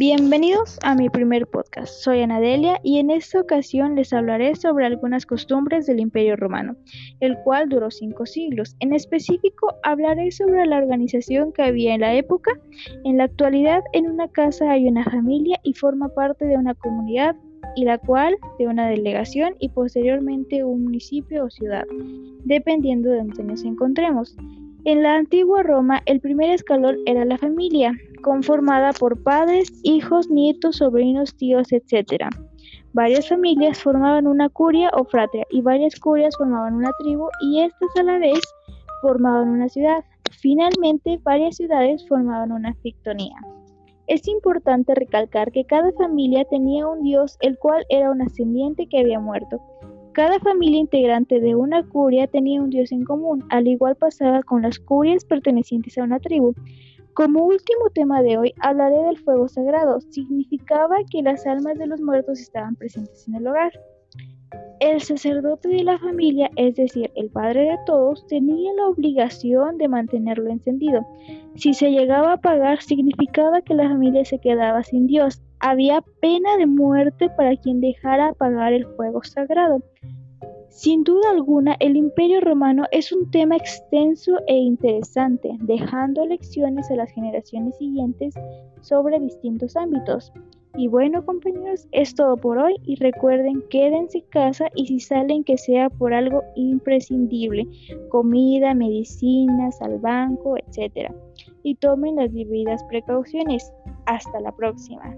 Bienvenidos a mi primer podcast. Soy Anadelia y en esta ocasión les hablaré sobre algunas costumbres del Imperio Romano, el cual duró cinco siglos. En específico, hablaré sobre la organización que había en la época. En la actualidad, en una casa hay una familia y forma parte de una comunidad y la cual de una delegación y posteriormente un municipio o ciudad, dependiendo de donde nos encontremos. En la antigua Roma, el primer escalón era la familia, conformada por padres, hijos, nietos, sobrinos, tíos, etc. Varias familias formaban una curia o fratria y varias curias formaban una tribu y estas a la vez formaban una ciudad. Finalmente, varias ciudades formaban una fictonía. Es importante recalcar que cada familia tenía un dios el cual era un ascendiente que había muerto. Cada familia integrante de una curia tenía un dios en común, al igual pasaba con las curias pertenecientes a una tribu. Como último tema de hoy hablaré del fuego sagrado. Significaba que las almas de los muertos estaban presentes en el hogar. El sacerdote de la familia, es decir, el padre de todos, tenía la obligación de mantenerlo encendido. Si se llegaba a apagar, significaba que la familia se quedaba sin Dios. Había pena de muerte para quien dejara apagar el fuego sagrado. Sin duda alguna, el Imperio Romano es un tema extenso e interesante, dejando lecciones a las generaciones siguientes sobre distintos ámbitos. Y bueno compañeros, es todo por hoy y recuerden quédense en casa y si salen que sea por algo imprescindible, comida, medicinas, al banco, etc. Y tomen las debidas precauciones. Hasta la próxima.